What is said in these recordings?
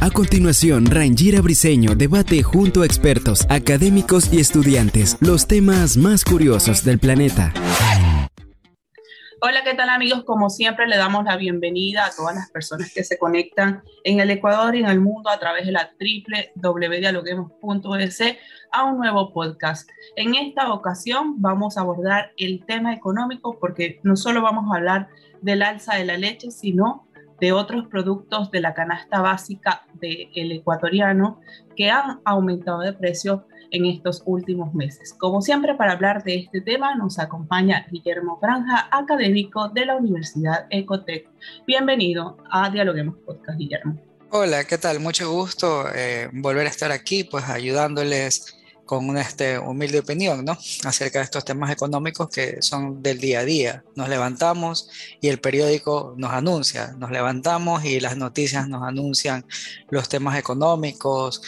A continuación, Rangira Briseño debate junto a expertos, académicos y estudiantes los temas más curiosos del planeta. Hola, ¿qué tal amigos? Como siempre, le damos la bienvenida a todas las personas que se conectan en el Ecuador y en el mundo a través de la www.dialoguemos.es a un nuevo podcast. En esta ocasión vamos a abordar el tema económico porque no solo vamos a hablar del alza de la leche, sino de otros productos de la canasta básica del ecuatoriano que han aumentado de precio en estos últimos meses. Como siempre, para hablar de este tema nos acompaña Guillermo Franja, académico de la Universidad Ecotec. Bienvenido a Dialoguemos Podcast, Guillermo. Hola, ¿qué tal? Mucho gusto eh, volver a estar aquí, pues ayudándoles con una este, humilde opinión, ¿no? Acerca de estos temas económicos que son del día a día. Nos levantamos y el periódico nos anuncia, nos levantamos y las noticias nos anuncian los temas económicos,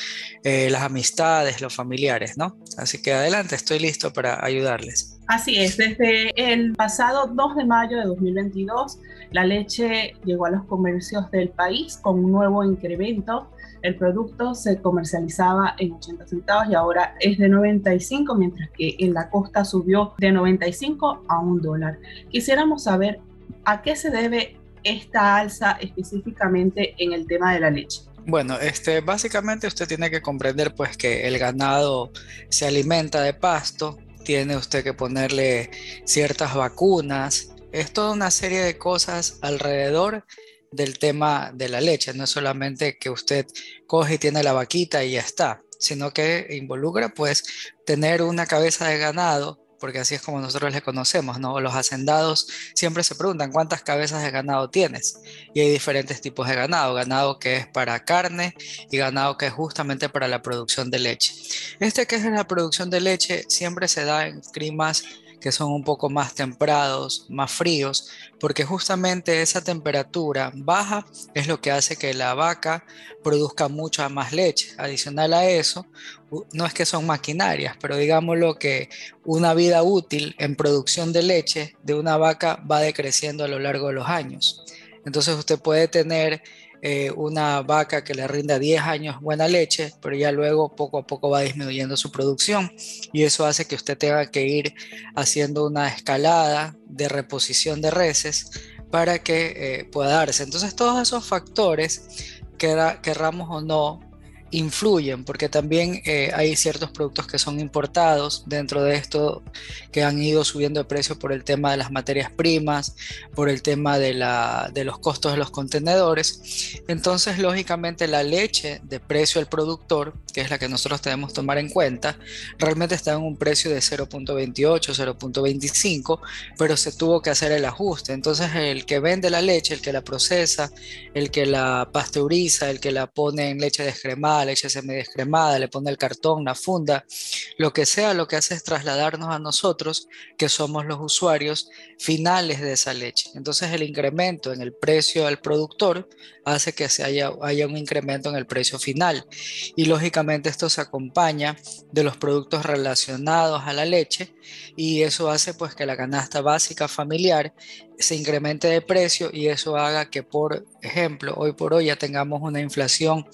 eh, las amistades, los familiares, ¿no? Así que adelante, estoy listo para ayudarles. Así es, desde el pasado 2 de mayo de 2022, la leche llegó a los comercios del país con un nuevo incremento el producto se comercializaba en 80 centavos y ahora es de 95, mientras que en la costa subió de 95 a un dólar. Quisiéramos saber a qué se debe esta alza específicamente en el tema de la leche. Bueno, este, básicamente usted tiene que comprender pues que el ganado se alimenta de pasto, tiene usted que ponerle ciertas vacunas, es toda una serie de cosas alrededor del tema de la leche. No es solamente que usted coge y tiene la vaquita y ya está, sino que involucra pues tener una cabeza de ganado, porque así es como nosotros le conocemos, ¿no? Los hacendados siempre se preguntan cuántas cabezas de ganado tienes. Y hay diferentes tipos de ganado, ganado que es para carne y ganado que es justamente para la producción de leche. Este que es la producción de leche siempre se da en climas que son un poco más temprados, más fríos, porque justamente esa temperatura baja es lo que hace que la vaca produzca mucha más leche. Adicional a eso, no es que son maquinarias, pero digámoslo que una vida útil en producción de leche de una vaca va decreciendo a lo largo de los años. Entonces usted puede tener eh, una vaca que le rinda 10 años buena leche, pero ya luego poco a poco va disminuyendo su producción y eso hace que usted tenga que ir haciendo una escalada de reposición de reses para que eh, pueda darse. Entonces todos esos factores, querramos o no, influyen, porque también eh, hay ciertos productos que son importados dentro de esto que han ido subiendo de precio por el tema de las materias primas, por el tema de, la, de los costos de los contenedores. Entonces, lógicamente, la leche de precio al productor, que es la que nosotros debemos tomar en cuenta, realmente está en un precio de 0.28, 0.25, pero se tuvo que hacer el ajuste. Entonces, el que vende la leche, el que la procesa, el que la pasteuriza, el que la pone en leche descremada, leche semi-descremada, le pone el cartón, la funda, lo que sea, lo que hace es trasladarnos a nosotros, que somos los usuarios finales de esa leche. Entonces el incremento en el precio al productor hace que se haya, haya un incremento en el precio final. Y lógicamente esto se acompaña de los productos relacionados a la leche y eso hace pues que la canasta básica familiar se incremente de precio y eso haga que, por ejemplo, hoy por hoy ya tengamos una inflación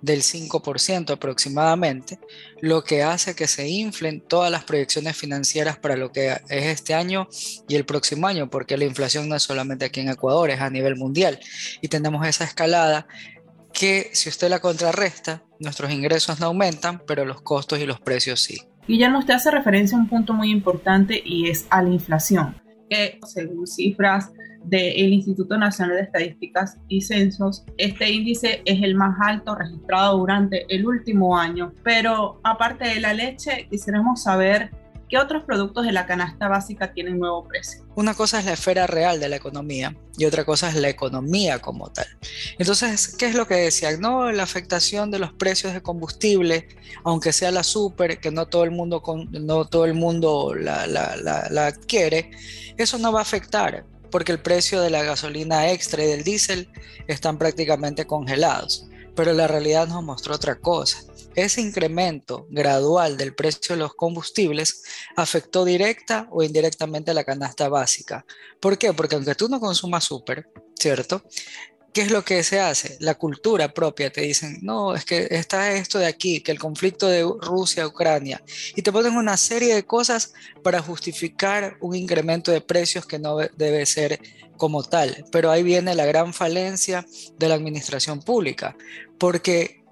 del 5% aproximadamente, lo que hace que se inflen todas las proyecciones financieras para lo que es este año y el próximo año, porque la inflación no es solamente aquí en Ecuador, es a nivel mundial. Y tenemos esa escalada que si usted la contrarresta, nuestros ingresos no aumentan, pero los costos y los precios sí. Guillermo, usted hace referencia a un punto muy importante y es a la inflación que según cifras del Instituto Nacional de Estadísticas y Censos, este índice es el más alto registrado durante el último año. Pero aparte de la leche, quisiéramos saber ¿qué otros productos de la canasta básica tienen nuevo precio? Una cosa es la esfera real de la economía y otra cosa es la economía como tal. Entonces, ¿qué es lo que decían? No, la afectación de los precios de combustible, aunque sea la super, que no todo el mundo, no todo el mundo la, la adquiere, eso no va a afectar porque el precio de la gasolina extra y del diésel están prácticamente congelados. Pero la realidad nos mostró otra cosa. Ese incremento gradual del precio de los combustibles afectó directa o indirectamente a la canasta básica. ¿Por qué? Porque aunque tú no consumas súper, ¿cierto? ¿Qué es lo que se hace? La cultura propia te dicen, no, es que está esto de aquí, que el conflicto de Rusia-Ucrania, y te ponen una serie de cosas para justificar un incremento de precios que no debe ser como tal. Pero ahí viene la gran falencia de la administración pública, porque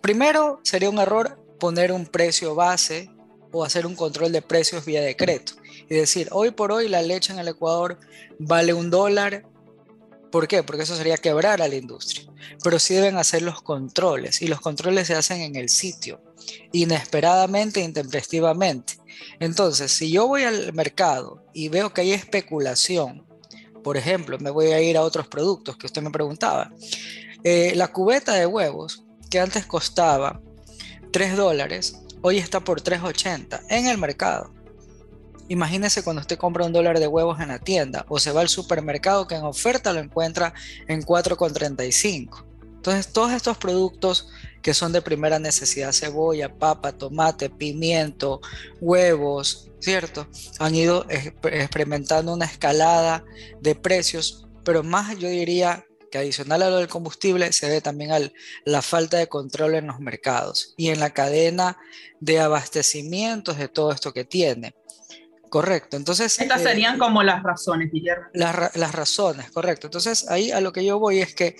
primero sería un error poner un precio base o hacer un control de precios vía decreto y decir, hoy por hoy la leche en el Ecuador vale un dólar ¿Por qué? Porque eso sería quebrar a la industria. Pero sí deben hacer los controles y los controles se hacen en el sitio, inesperadamente, intempestivamente. Entonces, si yo voy al mercado y veo que hay especulación, por ejemplo, me voy a ir a otros productos que usted me preguntaba. Eh, la cubeta de huevos, que antes costaba 3 dólares, hoy está por 3.80 en el mercado. Imagínese cuando usted compra un dólar de huevos en la tienda o se va al supermercado que en oferta lo encuentra en 4,35. Entonces, todos estos productos que son de primera necesidad, cebolla, papa, tomate, pimiento, huevos, ¿cierto? Han ido experimentando una escalada de precios, pero más yo diría que adicional a lo del combustible se ve también a la falta de control en los mercados y en la cadena de abastecimientos de todo esto que tiene. Correcto, entonces... Estas eh, serían como las razones, Guillermo. Las, razones, correcto. Entonces ahí a lo que yo voy es que,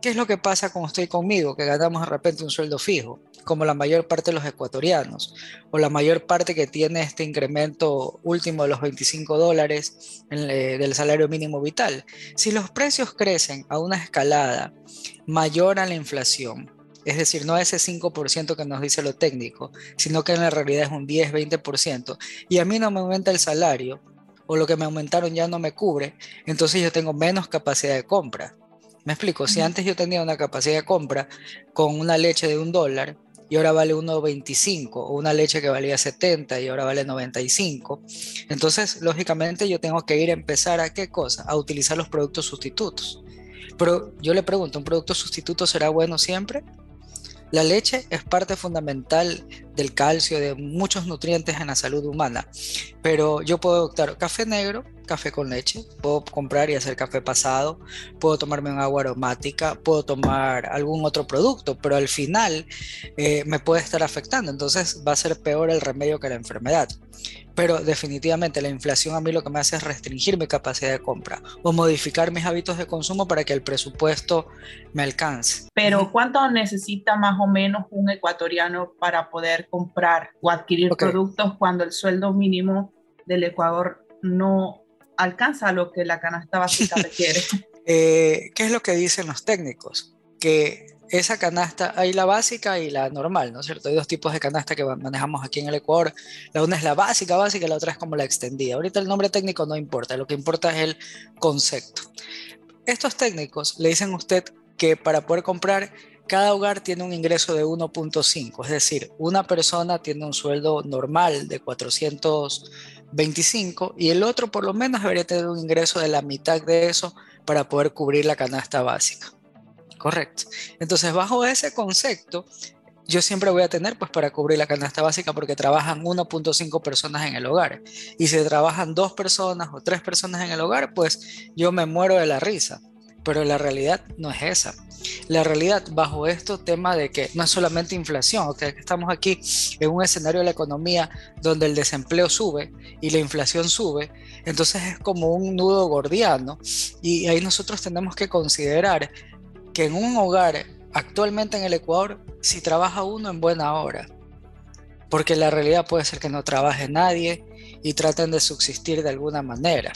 ¿qué es lo que pasa cuando estoy conmigo? Que ganamos de repente un sueldo fijo, como la mayor parte de los ecuatorianos, o la mayor parte que tiene este incremento último de los 25 dólares eh, del salario mínimo vital. Si los precios crecen a una escalada mayor a la inflación, es decir, no ese 5% que nos dice lo técnico, sino que en la realidad es un 10, 20%, y a mí no me aumenta el salario, o lo que me aumentaron ya no me cubre, entonces yo tengo menos capacidad de compra. Me explico, si antes yo tenía una capacidad de compra con una leche de un dólar y ahora vale 1,25 o una leche que valía 70 y ahora vale 95, entonces lógicamente yo tengo que ir a empezar a qué cosa? A utilizar los productos sustitutos. Pero yo le pregunto, ¿un producto sustituto será bueno siempre? La leche es parte fundamental del calcio, de muchos nutrientes en la salud humana, pero yo puedo optar café negro, café con leche, puedo comprar y hacer café pasado, puedo tomarme un agua aromática, puedo tomar algún otro producto, pero al final eh, me puede estar afectando, entonces va a ser peor el remedio que la enfermedad. Pero definitivamente la inflación a mí lo que me hace es restringir mi capacidad de compra o modificar mis hábitos de consumo para que el presupuesto me alcance. Pero ¿cuánto necesita más o menos un ecuatoriano para poder comprar o adquirir productos cuando el sueldo mínimo del Ecuador no alcanza lo que la canasta básica requiere? Eh, ¿Qué es lo que dicen los técnicos? Que esa canasta, hay la básica y la normal, ¿no es cierto? Hay dos tipos de canasta que manejamos aquí en el Ecuador. La una es la básica, básica, y la otra es como la extendida. Ahorita el nombre técnico no importa, lo que importa es el concepto. Estos técnicos le dicen a usted que para poder comprar, cada hogar tiene un ingreso de 1.5, es decir, una persona tiene un sueldo normal de 425 y el otro por lo menos debería tener un ingreso de la mitad de eso para poder cubrir la canasta básica. Correcto. Entonces, bajo ese concepto, yo siempre voy a tener, pues, para cubrir la canasta básica, porque trabajan 1.5 personas en el hogar. Y si trabajan dos personas o tres personas en el hogar, pues yo me muero de la risa. Pero la realidad no es esa. La realidad bajo esto tema de que no es solamente inflación, o estamos aquí en un escenario de la economía donde el desempleo sube y la inflación sube, entonces es como un nudo gordiano y ahí nosotros tenemos que considerar que en un hogar actualmente en el Ecuador, si trabaja uno en buena hora, porque la realidad puede ser que no trabaje nadie y traten de subsistir de alguna manera.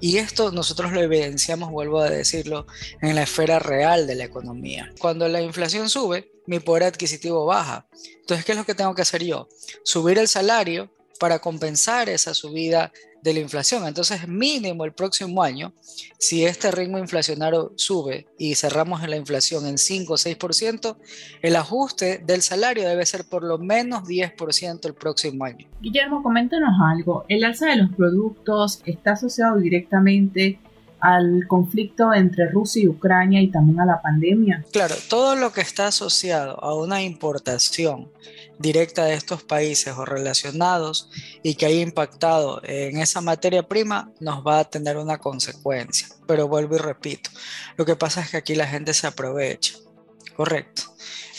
Y esto nosotros lo evidenciamos, vuelvo a decirlo, en la esfera real de la economía. Cuando la inflación sube, mi poder adquisitivo baja. Entonces, ¿qué es lo que tengo que hacer yo? Subir el salario para compensar esa subida de la inflación. Entonces, mínimo el próximo año, si este ritmo inflacionario sube y cerramos en la inflación en 5 o 6%, el ajuste del salario debe ser por lo menos 10% el próximo año. Guillermo, coméntanos algo. ¿El alza de los productos está asociado directamente al conflicto entre Rusia y Ucrania y también a la pandemia? Claro, todo lo que está asociado a una importación directa de estos países o relacionados y que haya impactado en esa materia prima nos va a tener una consecuencia. Pero vuelvo y repito, lo que pasa es que aquí la gente se aprovecha, ¿correcto?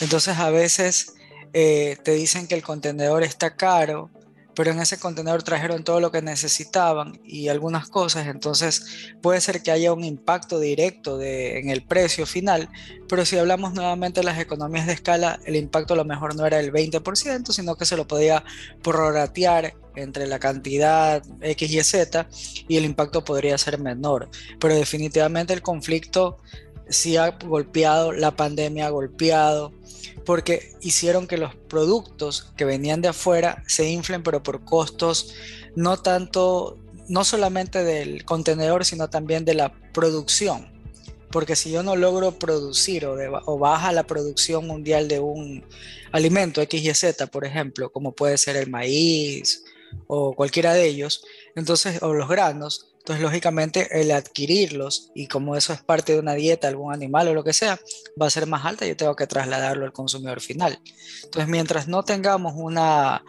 Entonces a veces eh, te dicen que el contenedor está caro pero en ese contenedor trajeron todo lo que necesitaban y algunas cosas, entonces puede ser que haya un impacto directo en el precio final, pero si hablamos nuevamente de las economías de escala, el impacto a lo mejor no era el 20%, sino que se lo podía prorratear entre la cantidad X y Z y el impacto podría ser menor, pero definitivamente el conflicto sí ha golpeado, la pandemia ha golpeado, porque hicieron que los productos que venían de afuera se inflen, pero por costos no tanto, no solamente del contenedor, sino también de la producción. Porque si yo no logro producir o, o baja la producción mundial de un alimento X y Z, por ejemplo, como puede ser el maíz o cualquiera de ellos, entonces, o los granos, entonces, lógicamente, el adquirirlos y como eso es parte de una dieta, algún animal o lo que sea, va a ser más alta y yo tengo que trasladarlo al consumidor final. Entonces, mientras no tengamos una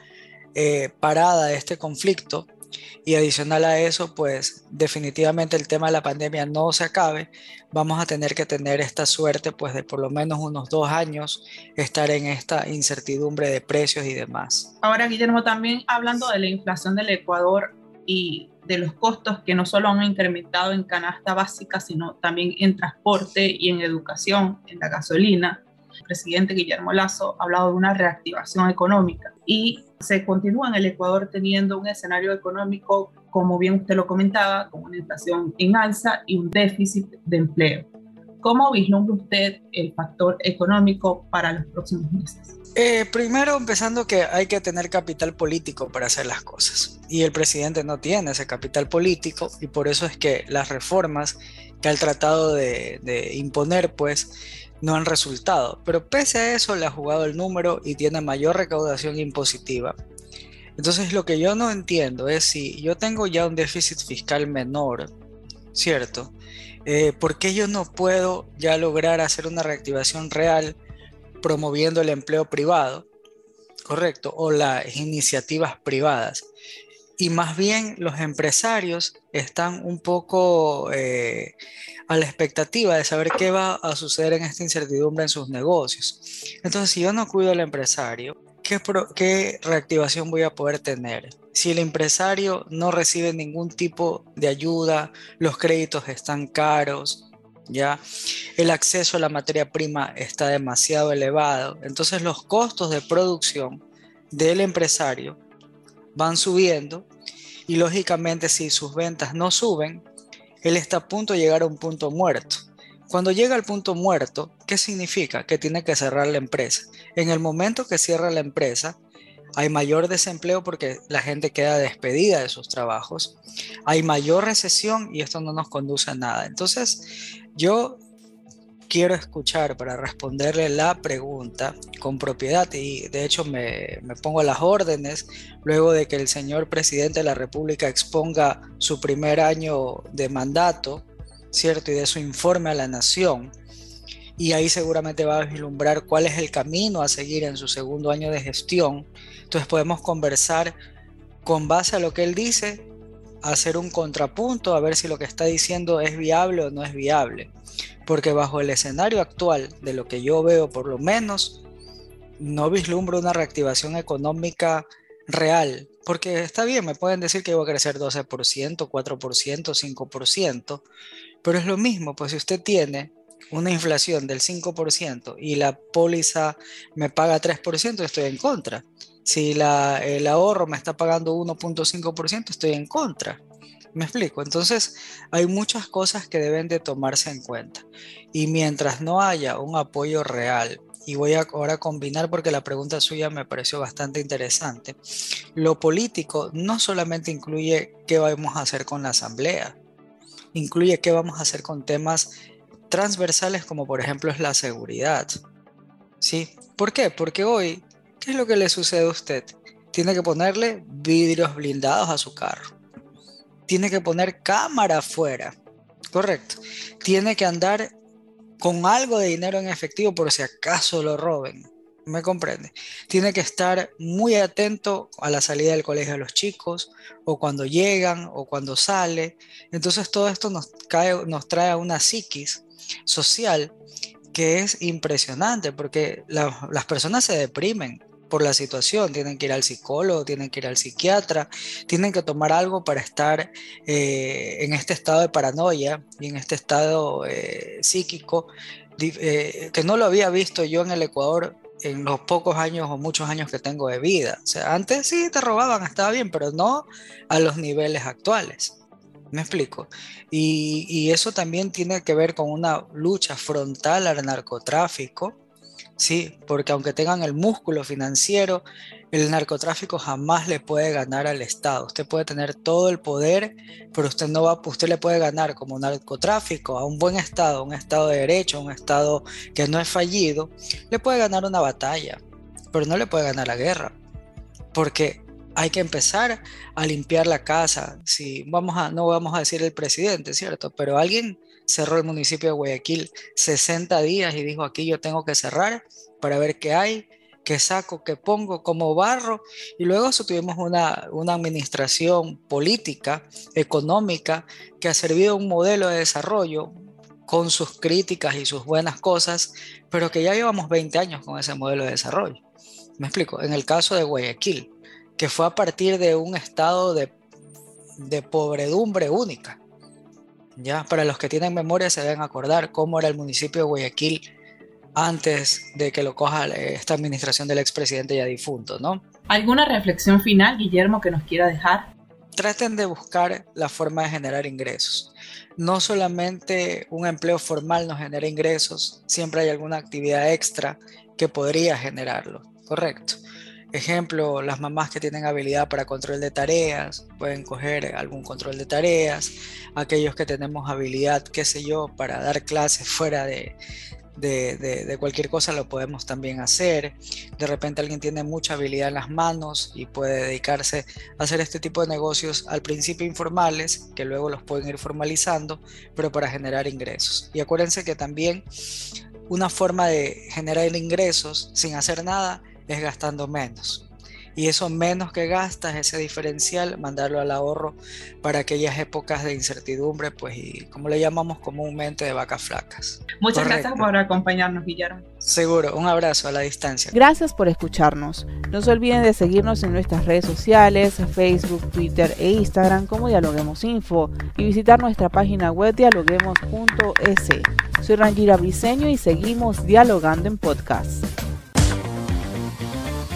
eh, parada de este conflicto y adicional a eso, pues definitivamente el tema de la pandemia no se acabe, vamos a tener que tener esta suerte pues de por lo menos unos dos años estar en esta incertidumbre de precios y demás. Ahora, Guillermo, también hablando de la inflación del Ecuador y de los costos que no solo han incrementado en canasta básica, sino también en transporte y en educación, en la gasolina. El presidente Guillermo Lazo ha hablado de una reactivación económica y se continúa en el Ecuador teniendo un escenario económico, como bien usted lo comentaba, con una inflación en alza y un déficit de empleo. ¿Cómo vislumbra usted el factor económico para los próximos meses? Eh, primero, empezando que hay que tener capital político para hacer las cosas. Y el presidente no tiene ese capital político y por eso es que las reformas que ha tratado de, de imponer, pues, no han resultado. Pero pese a eso, le ha jugado el número y tiene mayor recaudación impositiva. Entonces, lo que yo no entiendo es si yo tengo ya un déficit fiscal menor, ¿cierto? Eh, ¿Por qué yo no puedo ya lograr hacer una reactivación real? Promoviendo el empleo privado, correcto, o las iniciativas privadas. Y más bien los empresarios están un poco eh, a la expectativa de saber qué va a suceder en esta incertidumbre en sus negocios. Entonces, si yo no cuido al empresario, ¿qué, qué reactivación voy a poder tener? Si el empresario no recibe ningún tipo de ayuda, los créditos están caros, ¿ya? El acceso a la materia prima está demasiado elevado, entonces los costos de producción del empresario van subiendo y lógicamente si sus ventas no suben, él está a punto de llegar a un punto muerto. Cuando llega al punto muerto, ¿qué significa? Que tiene que cerrar la empresa. En el momento que cierra la empresa, hay mayor desempleo porque la gente queda despedida de sus trabajos, hay mayor recesión y esto no nos conduce a nada. Entonces, yo quiero escuchar para responderle la pregunta con propiedad y de hecho me, pongo las órdenes luego de que el señor presidente de la República exponga su primer año de mandato, ¿cierto? Y de su informe a la nación. Y ahí seguramente va a vislumbrar cuál es el camino a seguir en su segundo año de gestión. Entonces podemos conversar con base a lo que él dice hacer un contrapunto a ver si lo que está diciendo es viable o no es viable. Porque bajo el escenario actual, de lo que yo veo por lo menos, no vislumbro una reactivación económica real. Porque está bien, me pueden decir que va a crecer 12%, 4%, 5%, pero es lo mismo, pues si usted tiene una inflación del 5% y la póliza me paga 3%, estoy en contra. Si la, el ahorro me está pagando 1.5%, estoy en contra. ¿Me explico? Entonces, hay muchas cosas que deben de tomarse en cuenta. Y mientras no haya un apoyo real y voy a ahora combinar porque la pregunta suya me pareció bastante interesante. Lo político no solamente incluye qué vamos a hacer con la asamblea, incluye qué vamos a hacer con temas transversales como por ejemplo es la seguridad. ¿Sí? ¿Por qué? Porque hoy, ¿qué es lo que le sucede a usted? Tiene que ponerle vidrios blindados a su carro. Tiene que poner cámara afuera. Correcto. Tiene que andar con algo de dinero en efectivo por si acaso lo roben. ¿Me comprende? Tiene que estar muy atento a la salida del colegio de los chicos, o cuando llegan, o cuando sale. Entonces todo esto nos, cae, nos trae a una psiquis social que es impresionante, porque las personas se deprimen por la situación, tienen que ir al psicólogo, tienen que ir al psiquiatra, tienen que tomar algo para estar eh, en este estado de paranoia y en este estado eh, psíquico eh, que no lo había visto yo en el Ecuador en los pocos años o muchos años que tengo de vida. O sea, antes sí te robaban, estaba bien, pero no a los niveles actuales. ¿Me explico? Y, eso también tiene que ver con una lucha frontal al narcotráfico, Sí, porque aunque tengan el músculo financiero, el narcotráfico jamás le puede ganar al Estado. Usted puede tener todo el poder, pero usted no va, usted le puede ganar como narcotráfico a un buen Estado, un Estado de derecho, un Estado que no es fallido, le puede ganar una batalla, pero no le puede ganar la guerra, porque hay que empezar a limpiar la casa. Si vamos a, no vamos a decir el presidente, ¿cierto? Pero alguien cerró el municipio de Guayaquil 60 días y dijo aquí yo tengo que cerrar para ver qué hay, qué saco, qué pongo, cómo barro. Y luego tuvimos una, una administración política, económica, que ha servido un modelo de desarrollo con sus críticas y sus buenas cosas, pero que ya llevamos 20 años con ese modelo de desarrollo. Me explico, en el caso de Guayaquil, que fue a partir de un estado de, de pobredumbre única ya, para los que tienen memoria se deben acordar cómo era el municipio de Guayaquil antes de que lo coja esta administración del expresidente ya difunto, ¿no? ¿Alguna reflexión final, Guillermo, que nos quiera dejar? Traten de buscar la forma de generar ingresos. No solamente un empleo formal nos genera ingresos, siempre hay alguna actividad extra que podría generarlo, ¿correcto? Ejemplo, las mamás que tienen habilidad para control de tareas, pueden coger algún control de tareas. Aquellos que tenemos habilidad, qué sé yo, para dar clases fuera de, de, cualquier cosa lo podemos también hacer. De repente alguien tiene mucha habilidad en las manos y puede dedicarse a hacer este tipo de negocios al principio informales, que luego los pueden ir formalizando, pero para generar ingresos. Y acuérdense que también una forma de generar ingresos sin hacer nada es gastando menos. Y eso menos que gastas, ese diferencial, mandarlo al ahorro para aquellas épocas de incertidumbre, pues, y como le llamamos comúnmente de vacas flacas. Muchas gracias por acompañarnos, Guillermo. Seguro, un abrazo a la distancia. Gracias por escucharnos. No se olviden de seguirnos en nuestras redes sociales, Facebook, Twitter e Instagram como Dialoguemos Info y visitar nuestra página web dialoguemos.es. Soy Rangira Briseño y seguimos dialogando en podcast.